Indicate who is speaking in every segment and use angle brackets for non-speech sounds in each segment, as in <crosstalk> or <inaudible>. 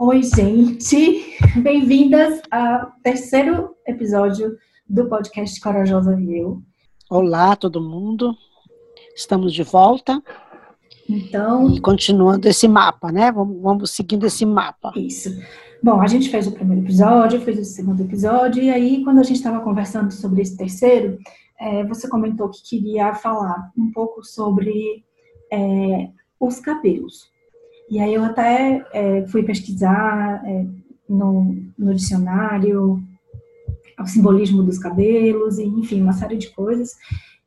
Speaker 1: Oi, gente! Bem-vindas ao terceiro episódio do podcast Corajosa e Eu.
Speaker 2: Olá, todo mundo. Estamos de volta.
Speaker 1: Então.
Speaker 2: E continuando esse mapa, né? Vamos, vamos seguindo esse mapa.
Speaker 1: Isso. Bom, a gente fez o primeiro episódio, fez o segundo episódio, e aí, quando a gente estava conversando sobre esse terceiro, é, você comentou que queria falar um pouco sobre é, os cabelos. E aí eu até é, fui pesquisar é, no, no dicionário o simbolismo dos cabelos, e, enfim, uma série de coisas.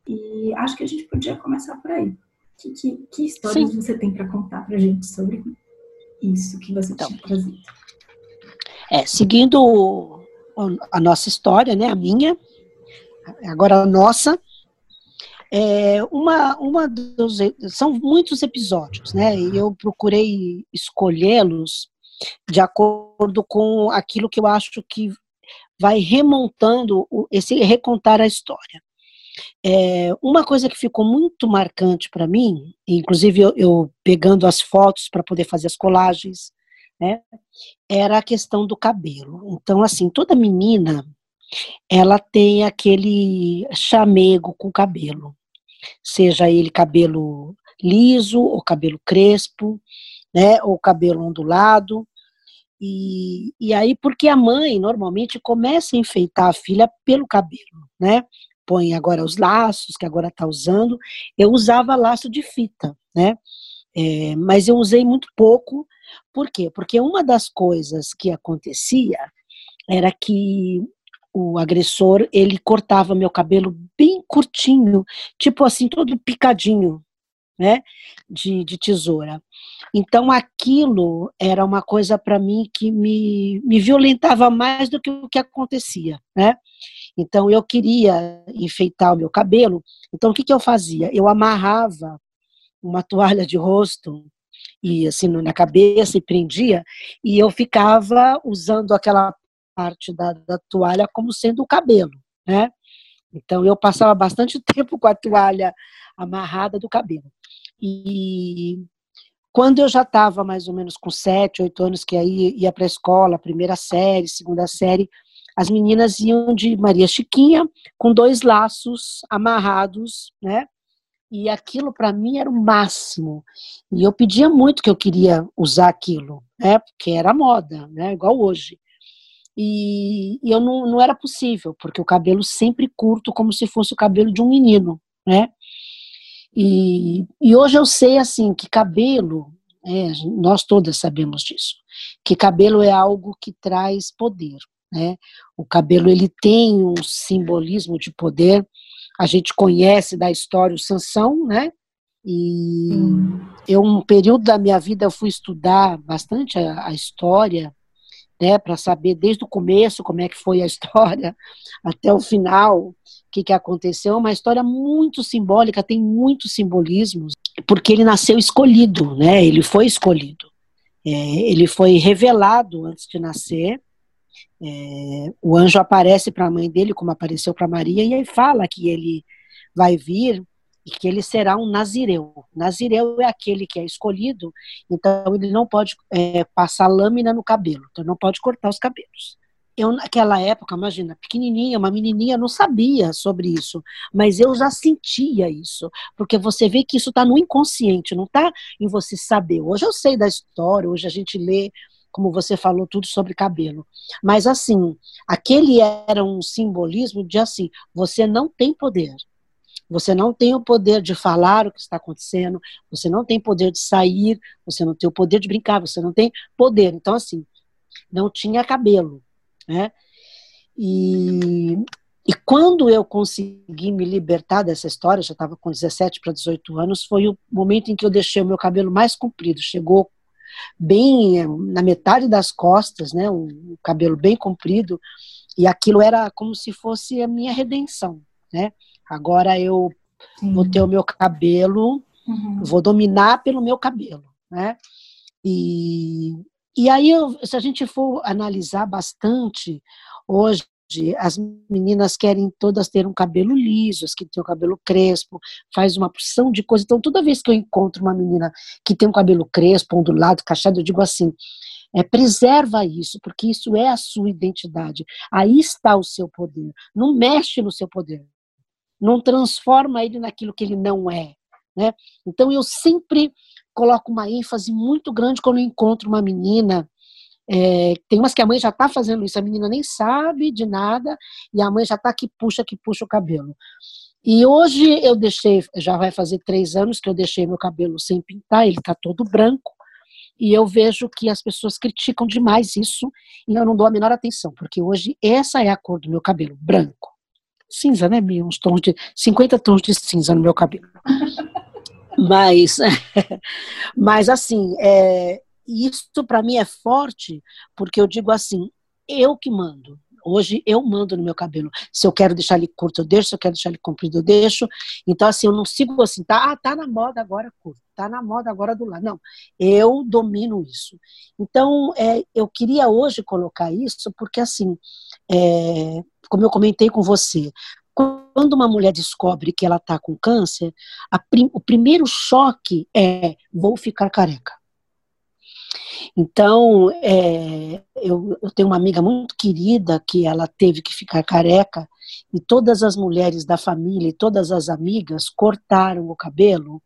Speaker 1: E acho que a gente podia começar por aí. Que, que, que histórias Sim. você tem para contar para a gente sobre isso que você então, tinha trazido?
Speaker 2: É, seguindo a nossa história, né, a minha, agora a nossa, é, uma, uma dos, são muitos episódios, né? E eu procurei escolhê-los de acordo com aquilo que eu acho que vai remontando esse recontar a história. É, uma coisa que ficou muito marcante para mim, inclusive eu, eu, pegando as fotos para poder fazer as colagens, né, era a questão do cabelo. Então, assim, toda menina ela tem aquele chamego com o cabelo seja ele cabelo liso ou cabelo crespo, né, ou cabelo ondulado. E, e aí, porque a mãe normalmente começa a enfeitar a filha pelo cabelo, né? Põe agora os laços, que agora está usando. Eu usava laço de fita, né? É, mas eu usei muito pouco. Por quê? Porque uma das coisas que acontecia era que o agressor, ele cortava meu cabelo bem curtinho, tipo assim, todo picadinho, né, de, de tesoura. Então aquilo era uma coisa para mim que me, me violentava mais do que o que acontecia, né? Então eu queria enfeitar o meu cabelo, então o que, que eu fazia? Eu amarrava uma toalha de rosto e assim na cabeça e prendia e eu ficava usando aquela parte da, da toalha como sendo o cabelo, né? Então eu passava bastante <laughs> tempo com a toalha amarrada do cabelo. E quando eu já estava mais ou menos com sete, oito anos, que aí ia para a escola, primeira série, segunda série, as meninas iam de Maria Chiquinha com dois laços amarrados, né? E aquilo para mim era o máximo. E eu pedia muito que eu queria usar aquilo, né? Porque era moda, né? Igual hoje. E, e eu não, não era possível, porque o cabelo sempre curto, como se fosse o cabelo de um menino, né? E, e hoje eu sei, assim, que cabelo, é, nós todas sabemos disso, que cabelo é algo que traz poder, né? O cabelo, ele tem um simbolismo de poder, a gente conhece da história o Sansão, né? E eu, um período da minha vida, eu fui estudar bastante a, a história né, para saber desde o começo como é que foi a história <laughs> até o final, o que, que aconteceu. É uma história muito simbólica, tem muitos simbolismos, porque ele nasceu escolhido, né? Ele foi escolhido. É, ele foi revelado antes de nascer. É, o anjo aparece para a mãe dele, como apareceu para Maria, e aí fala que ele vai vir e que ele será um nazireu. Nazireu é aquele que é escolhido, então ele não pode é, passar lâmina no cabelo, então não pode cortar os cabelos. Eu, naquela época, imagina, pequenininha, uma menininha, não sabia sobre isso, mas eu já sentia isso, porque você vê que isso está no inconsciente, não está em você saber. Hoje eu sei da história, hoje a gente lê, como você falou, tudo sobre cabelo. Mas, assim, aquele era um simbolismo de assim: você não tem poder, você não tem o poder de falar o que está acontecendo, você não tem poder de sair, você não tem o poder de brincar, você não tem poder. Então, assim, não tinha cabelo, né? E, e quando eu consegui me libertar dessa história, já estava com 17 para 18 anos, foi o momento em que eu deixei o meu cabelo mais comprido. Chegou bem na metade das costas, né? Um cabelo bem comprido, e aquilo era como se fosse a minha redenção, né? Agora eu Sim. vou ter o meu cabelo, uhum. vou dominar pelo meu cabelo, né? E, e aí, eu, se a gente for analisar bastante, hoje as meninas querem todas ter um cabelo liso, as que têm o cabelo crespo, faz uma porção de coisa. Então, toda vez que eu encontro uma menina que tem um cabelo crespo, ondulado, cachado, eu digo assim, É, preserva isso, porque isso é a sua identidade. Aí está o seu poder. Não mexe no seu poder. Não transforma ele naquilo que ele não é. Né? Então eu sempre coloco uma ênfase muito grande quando eu encontro uma menina. É, tem umas que a mãe já está fazendo isso, a menina nem sabe de nada, e a mãe já está que puxa, que puxa o cabelo. E hoje eu deixei, já vai fazer três anos que eu deixei meu cabelo sem pintar, ele está todo branco, e eu vejo que as pessoas criticam demais isso, e eu não dou a menor atenção, porque hoje essa é a cor do meu cabelo, branco. Cinza, né, Mia? Uns tons de. 50 tons de cinza no meu cabelo. <laughs> Mas, <laughs> mas assim, é, isso para mim é forte, porque eu digo assim, eu que mando. Hoje eu mando no meu cabelo. Se eu quero deixar ele curto, eu deixo. Se eu quero deixar ele comprido, eu deixo. Então, assim, eu não sigo assim, tá, ah, tá na moda agora curto, tá na moda agora do lado. Não, eu domino isso. Então, é, eu queria hoje colocar isso, porque, assim, é, como eu comentei com você, quando uma mulher descobre que ela está com câncer, prim, o primeiro choque é: vou ficar careca. Então, é, eu, eu, tenho uma amiga muito querida que ela teve que ficar careca e todas as mulheres da família e todas as amigas cortaram o cabelo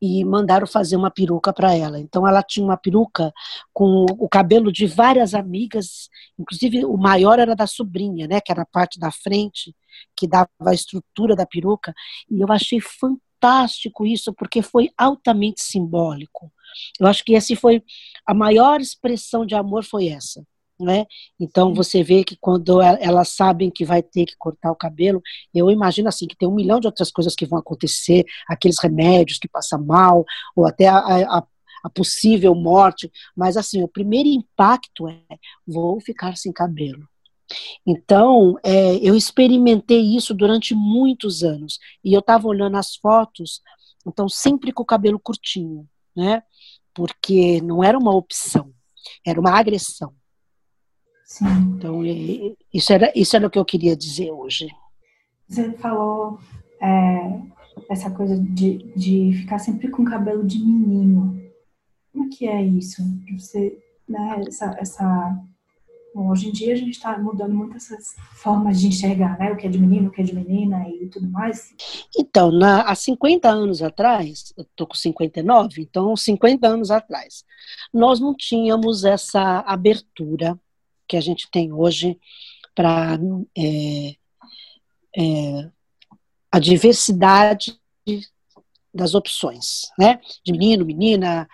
Speaker 2: e mandaram fazer uma peruca para ela. Então ela tinha uma peruca com o cabelo de várias amigas, inclusive o maior era da sobrinha, né, que era a parte da frente que dava a estrutura da peruca, e eu achei fantástico isso porque foi altamente simbólico. Eu acho que esse foi a maior expressão de amor foi essa. Né? Então você vê que quando elas sabem que vai ter que cortar o cabelo, eu imagino assim que tem um milhão de outras coisas que vão acontecer, aqueles remédios que passam mal, ou até a, a, a possível morte, mas assim, o primeiro impacto é vou ficar sem cabelo. Então, é, eu experimentei isso durante muitos anos. E eu estava olhando as fotos, então sempre com o cabelo curtinho, né? Porque não era uma opção, era uma agressão. Sim. Então, isso era, isso era o que eu queria dizer hoje.
Speaker 1: Você falou é, essa coisa de, de ficar sempre com cabelo de menino. Como que é isso? Você, né, essa, essa... Bom, hoje em dia a gente está mudando muito essas formas de enxergar, né? O que é de menino, o que é de menina e tudo mais.
Speaker 2: Então, na, há 50 anos atrás, eu tô com 59, então 50 anos atrás, nós não tínhamos essa abertura que a gente tem hoje para é, é, a diversidade das opções, né? De menino, menina,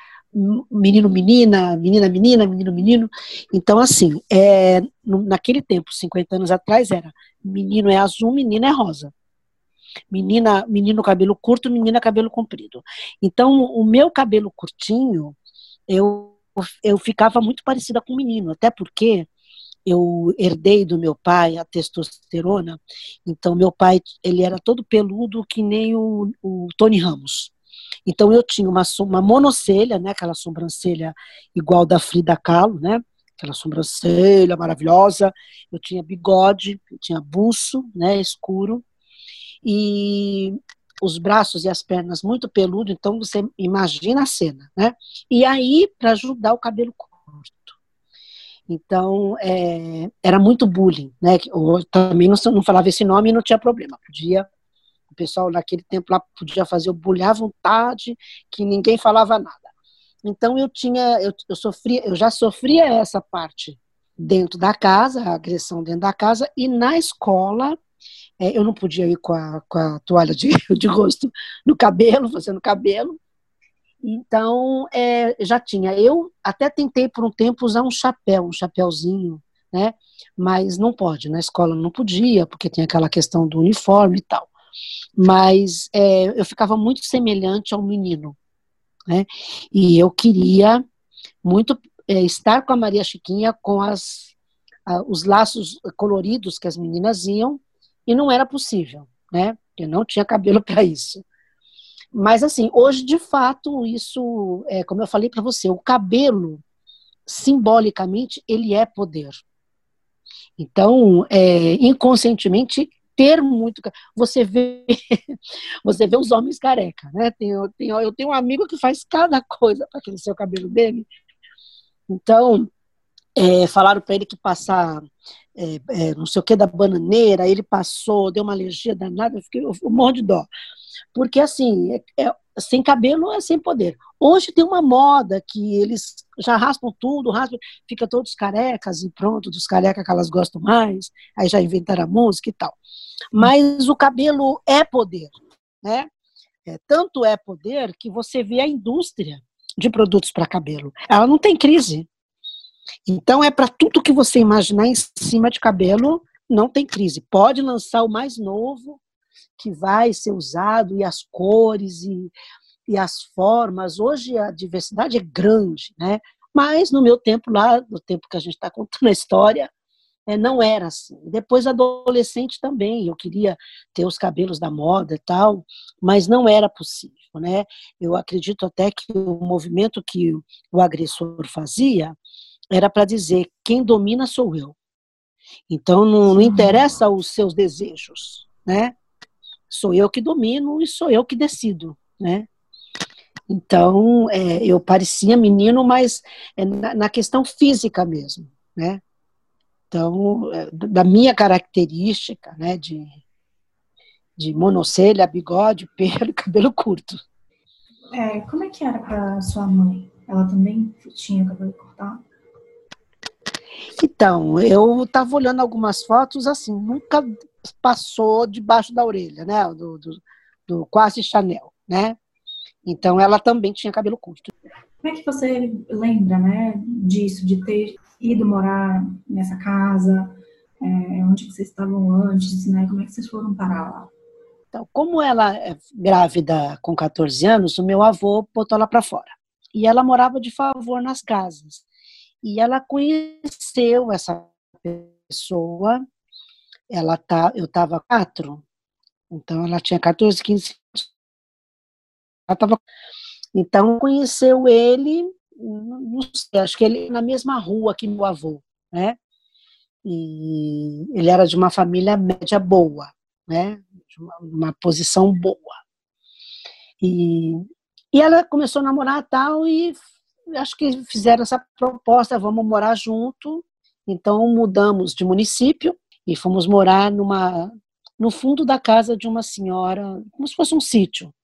Speaker 2: menino, menina, menina, menina, menino, menino. Então, assim, é, naquele tempo, 50 anos atrás, era menino é azul, menina é rosa. Menina, menino cabelo curto, menina cabelo comprido. Então, o meu cabelo curtinho, eu, eu ficava muito parecida com o menino, até porque eu herdei do meu pai a testosterona, então meu pai ele era todo peludo que nem o, o Tony Ramos. Então eu tinha uma, uma monocelha, né, aquela sobrancelha igual da Frida Kahlo, né, aquela sobrancelha maravilhosa. Eu tinha bigode, eu tinha buço, né, escuro e os braços e as pernas muito peludo. Então você imagina a cena, né? E aí para ajudar o cabelo então, é, era muito bullying, né? Eu também não, não falava esse nome e não tinha problema. Podia, o pessoal naquele tempo lá podia fazer o bullying à vontade, que ninguém falava nada. Então eu tinha, eu, eu sofria, eu já sofria essa parte dentro da casa, a agressão dentro da casa, e na escola é, eu não podia ir com a, com a toalha de, <laughs> de rosto no cabelo, fazendo cabelo, então, é, já tinha. Eu até tentei por um tempo usar um chapéu, um chapéuzinho, né? Mas não pode, na escola não podia, porque tem aquela questão do uniforme e tal. Mas é, eu ficava muito semelhante ao menino, né? E eu queria muito é, estar com a Maria Chiquinha com as, a, os laços coloridos que as meninas iam, e não era possível, né? Eu não tinha cabelo para isso. Mas, assim, hoje, de fato, isso, é, como eu falei para você, o cabelo, simbolicamente, ele é poder. Então, é, inconscientemente, ter muito. Você vê, <laughs> você vê os homens careca, né? Tem, eu, tenho, eu tenho um amigo que faz cada coisa para crescer o cabelo dele. Então, é, falaram para ele que passar é, é, não sei o que da bananeira, ele passou, deu uma alergia danada, eu fiquei eu morro de dó. Porque, assim, é, é, sem cabelo é sem poder. Hoje tem uma moda que eles já raspam tudo, raspam, fica todos carecas e pronto, dos carecas que elas gostam mais, aí já inventaram a música e tal. Mas o cabelo é poder, né? É, tanto é poder que você vê a indústria de produtos para cabelo. Ela não tem crise. Então é para tudo que você imaginar em cima de cabelo, não tem crise. Pode lançar o mais novo que vai ser usado e as cores e, e as formas. Hoje a diversidade é grande, né? Mas no meu tempo lá, no tempo que a gente está contando a história, é, não era assim. Depois adolescente também, eu queria ter os cabelos da moda e tal, mas não era possível, né? Eu acredito até que o movimento que o agressor fazia era para dizer quem domina sou eu. Então não, não, interessa os seus desejos, né? Sou eu que domino e sou eu que decido, né? Então é, eu parecia menino, mas é na, na, questão física mesmo, né? Então é, da minha característica, né? De de monocelha, bigode, <laughs> pelo, cabelo curto.
Speaker 1: É, como é que era para sua mãe? Ela também tinha cabelo cortado?
Speaker 2: Então, eu estava olhando algumas fotos, assim, nunca passou debaixo da orelha, né? Do, do, do, quase Chanel, né? Então, ela também tinha cabelo curto.
Speaker 1: Como é que você lembra, né, disso, de ter ido morar nessa casa, é, onde vocês estavam antes, né? Como é que vocês foram parar lá?
Speaker 2: Então, como ela é grávida com 14 anos, o meu avô botou ela para fora. E ela morava de favor nas casas. E ela conheceu essa pessoa, ela tá, eu estava quatro, então ela tinha 14, 15 ela tava, então conheceu ele, não sei, acho que ele na mesma rua que meu avô, né? E ele era de uma família média boa, né? Uma, uma posição boa. E, e ela começou a namorar tal e acho que fizeram essa proposta, vamos morar junto. Então mudamos de município e fomos morar numa no fundo da casa de uma senhora, como se fosse um sítio.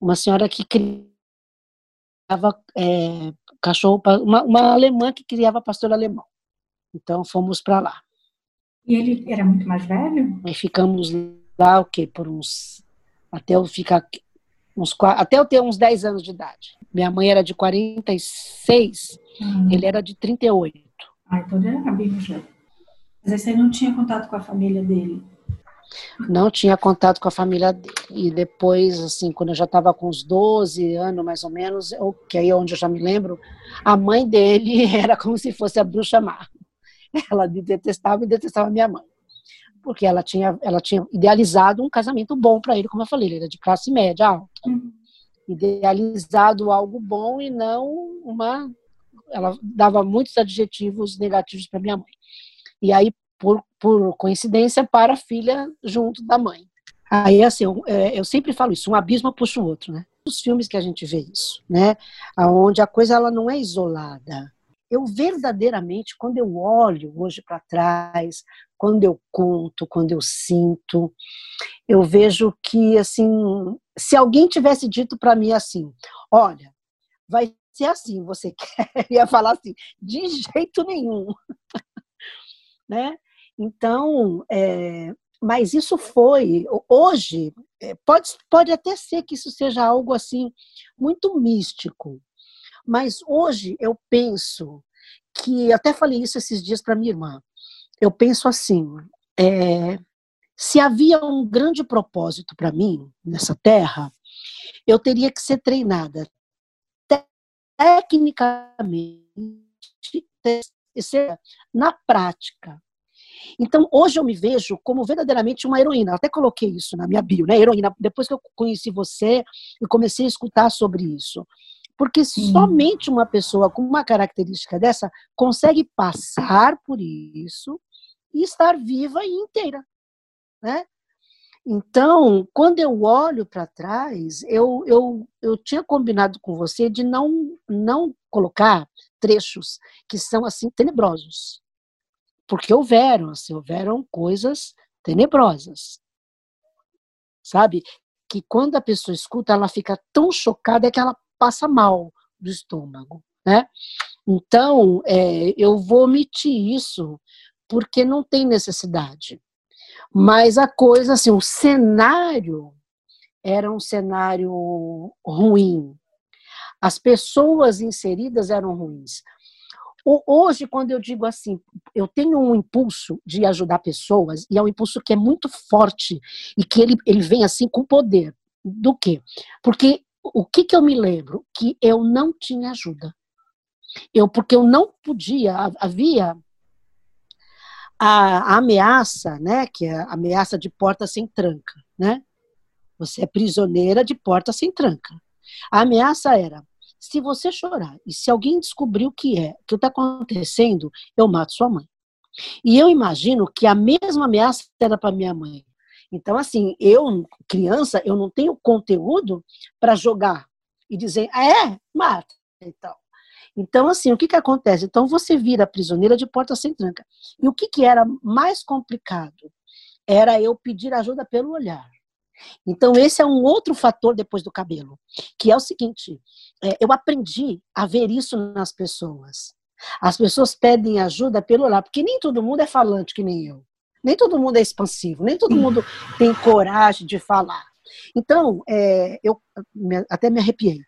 Speaker 2: Uma senhora que criava é, cachorro, uma, uma alemã que criava pastor alemão. Então fomos para lá.
Speaker 1: E ele era muito mais velho?
Speaker 2: E ficamos lá o quê? Por uns até eu ficar uns até eu ter uns 10 anos de idade. Minha mãe era de 46, hum. ele era de 38.
Speaker 1: Ah, então ele era bem já. Mas aí você não tinha contato com a família dele?
Speaker 2: Não tinha contato com a família dele. E depois, assim, quando eu já estava com uns 12 anos, mais ou menos, eu, que aí é onde eu já me lembro, a mãe dele <laughs> era como se fosse a bruxa má. Ela me detestava e detestava minha mãe. Porque ela tinha, ela tinha idealizado um casamento bom para ele, como eu falei, ele era de classe média alta. Uhum idealizado algo bom e não uma. Ela dava muitos adjetivos negativos para minha mãe. E aí, por, por coincidência, para a filha junto da mãe. Aí, assim, eu, é, eu sempre falo isso: um abismo puxa o outro, né? Os filmes que a gente vê isso, né? Onde a coisa ela não é isolada. Eu verdadeiramente, quando eu olho hoje para trás, quando eu conto, quando eu sinto, eu vejo que, assim, se alguém tivesse dito para mim assim, olha, vai ser assim, você <laughs> quer? ia falar assim, de jeito nenhum, né? Então, é, mas isso foi, hoje, é, pode, pode até ser que isso seja algo assim, muito místico, mas hoje eu penso que, até falei isso esses dias para minha irmã, eu penso assim: é, se havia um grande propósito para mim nessa terra, eu teria que ser treinada tecnicamente, na prática. Então, hoje eu me vejo como verdadeiramente uma heroína. até coloquei isso na minha bio, né? Heroína. Depois que eu conheci você e comecei a escutar sobre isso. Porque Sim. somente uma pessoa com uma característica dessa consegue passar por isso e estar viva e inteira, né? Então, quando eu olho para trás, eu, eu, eu tinha combinado com você de não, não colocar trechos que são assim tenebrosos. Porque houveram, assim, houveram coisas tenebrosas. Sabe? Que quando a pessoa escuta, ela fica tão chocada que ela passa mal do estômago, né? Então, é, eu vou omitir isso porque não tem necessidade. Mas a coisa, assim, o cenário era um cenário ruim. As pessoas inseridas eram ruins. Hoje, quando eu digo assim, eu tenho um impulso de ajudar pessoas, e é um impulso que é muito forte, e que ele, ele vem assim com poder. Do quê? Porque o que, que eu me lembro? Que eu não tinha ajuda. Eu, porque eu não podia, havia a, ameaça, né, que é a ameaça de porta sem tranca, né? Você é prisioneira de porta sem tranca. A ameaça era: se você chorar e se alguém descobrir o que é, o que está acontecendo, eu mato sua mãe. E eu imagino que a mesma ameaça era para minha mãe. Então, assim, eu, criança, eu não tenho conteúdo para jogar e dizer, ah, é, mata. Então, então, assim, o que, que acontece? Então, você vira prisioneira de porta sem tranca. E o que, que era mais complicado? Era eu pedir ajuda pelo olhar. Então, esse é um outro fator depois do cabelo, que é o seguinte: é, eu aprendi a ver isso nas pessoas. As pessoas pedem ajuda pelo olhar, porque nem todo mundo é falante que nem eu. Nem todo mundo é expansivo, nem todo mundo tem coragem de falar. Então, é, eu até me arrepiei.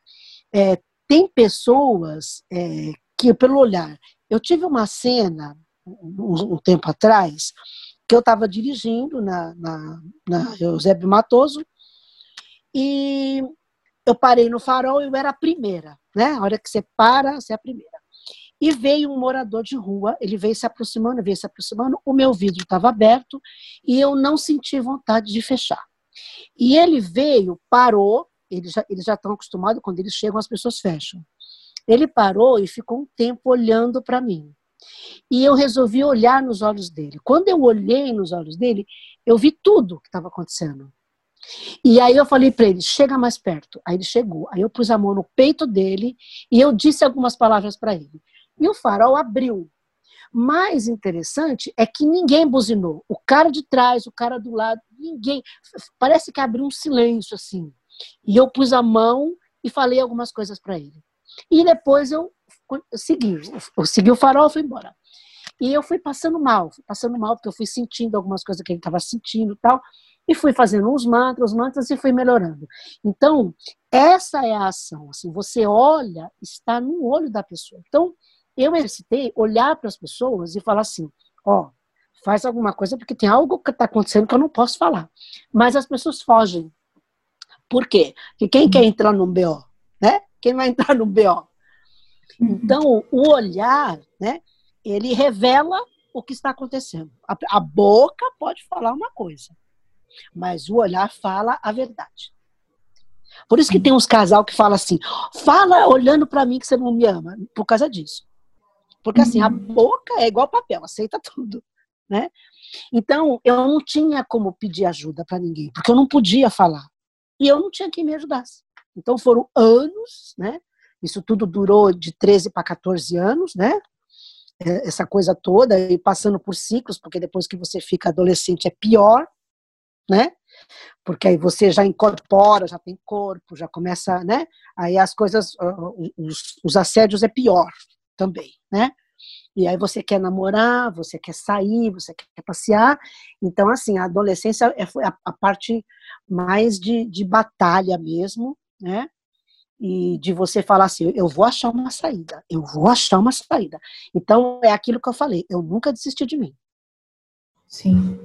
Speaker 2: É, tem pessoas é, que, pelo olhar, eu tive uma cena um, um tempo atrás que eu estava dirigindo na, na, na Eusébio Matoso e eu parei no farol eu era a primeira, né? A hora que você para, você é a primeira. E veio um morador de rua, ele veio se aproximando, veio se aproximando, o meu vidro estava aberto e eu não senti vontade de fechar. E ele veio, parou, eles já, eles já estão acostumados, quando eles chegam, as pessoas fecham. Ele parou e ficou um tempo olhando para mim. E eu resolvi olhar nos olhos dele. Quando eu olhei nos olhos dele, eu vi tudo que estava acontecendo. E aí eu falei para ele, chega mais perto. Aí ele chegou. Aí eu pus a mão no peito dele e eu disse algumas palavras para ele. E o farol abriu. Mais interessante é que ninguém buzinou. O cara de trás, o cara do lado, ninguém. Parece que abriu um silêncio assim. E eu pus a mão e falei algumas coisas para ele. E depois eu, segui, eu segui o farol e fui embora. E eu fui passando mal, fui passando mal porque eu fui sentindo algumas coisas que ele estava sentindo e tal, e fui fazendo uns mantras, mantras e fui melhorando. Então, essa é a ação, assim, você olha, está no olho da pessoa. Então, eu exercitei olhar para as pessoas e falar assim, ó, faz alguma coisa porque tem algo que está acontecendo que eu não posso falar. Mas as pessoas fogem. Por quê? Porque quem quer entrar no BO? Né? Quem vai <laughs> entrar no BO? Então, o olhar, né, ele revela o que está acontecendo. A, a boca pode falar uma coisa, mas o olhar fala a verdade. Por isso que tem uns casal que fala assim: fala olhando para mim que você não me ama, por causa disso. Porque assim, a uhum. boca é igual papel, aceita <laughs> tudo, né? Então, eu não tinha como pedir ajuda para ninguém, porque eu não podia falar e eu não tinha quem me ajudasse. Então foram anos, né? Isso tudo durou de 13 para 14 anos, né? É, essa coisa toda, e passando por ciclos, porque depois que você fica adolescente é pior, né? Porque aí você já incorpora, já tem corpo, já começa, né? Aí as coisas, os, os assédios é pior também, né? E aí você quer namorar, você quer sair, você quer passear. Então, assim, a adolescência é, a, a parte mais de, de batalha mesmo, né? E de você falar assim, eu vou achar uma saída, eu vou achar uma saída. Então, é aquilo que eu falei, eu nunca desisti de mim.
Speaker 1: Sim.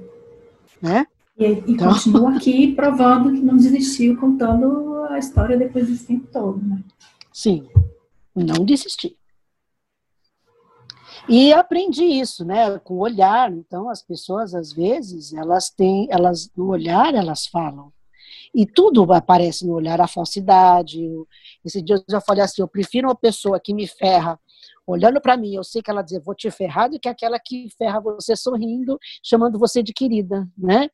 Speaker 2: Né?
Speaker 1: E, e então... continua aqui provando que não desistiu, contando a história depois desse tempo todo, né?
Speaker 2: Sim, não desisti. E aprendi isso, né, com o olhar. Então, as pessoas, às vezes, elas têm, elas, no olhar, elas falam. E tudo aparece no olhar, a falsidade. Esse dia eu já falei assim, eu prefiro uma pessoa que me ferra olhando para mim, eu sei que ela dizer vou te ferrar, do que aquela que ferra você sorrindo, chamando você de querida, né?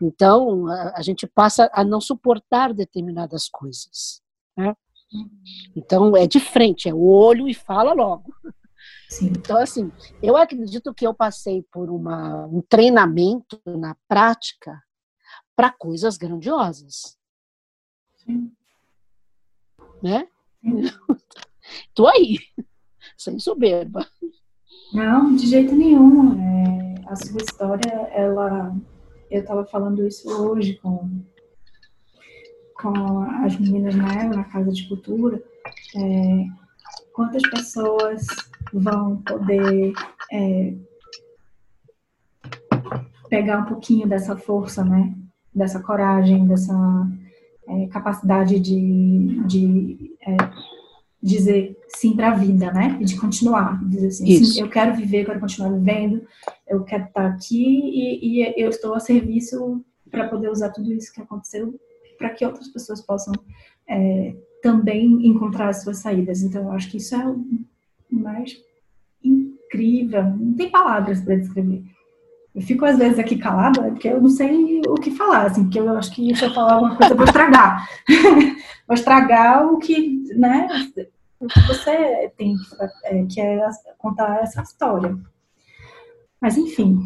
Speaker 2: Então, a, a gente passa a não suportar determinadas coisas. Né? Então, é de frente, é o olho e fala logo. Sim. Então, assim, eu acredito que eu passei por uma, um treinamento na prática para coisas grandiosas. Sim. Né? <laughs> Tô aí, <laughs> sem soberba.
Speaker 1: Não, de jeito nenhum. É, a sua história, ela. Eu estava falando isso hoje com, com as meninas né, na Casa de Cultura. É, quantas pessoas vão poder é, pegar um pouquinho dessa força, né? Dessa coragem, dessa é, capacidade de, de é, dizer sim para a vida, né? E de continuar, dizer assim, sim, eu quero viver, quero continuar vivendo, eu quero estar aqui e, e eu estou a serviço para poder usar tudo isso que aconteceu para que outras pessoas possam é, também encontrar as suas saídas. Então, eu acho que isso é o mais incrível, não tem palavras para descrever. Eu fico às vezes aqui calada, porque eu não sei o que falar, assim, porque eu acho que se eu falar alguma coisa, eu vou estragar. <laughs> vou estragar o que, né, o que você tem, é, que é contar essa história. Mas, enfim.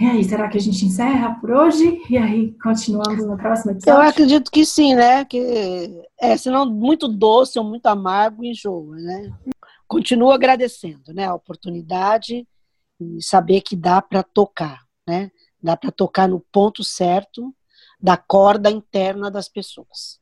Speaker 1: E aí, será que a gente encerra por hoje? E aí, continuamos na próxima episódio?
Speaker 2: Eu acredito que sim, né? Que, é, senão muito doce ou muito amargo enjoa, né? Continuo agradecendo, né? A oportunidade e saber que dá para tocar, né? Dá para tocar no ponto certo da corda interna das pessoas.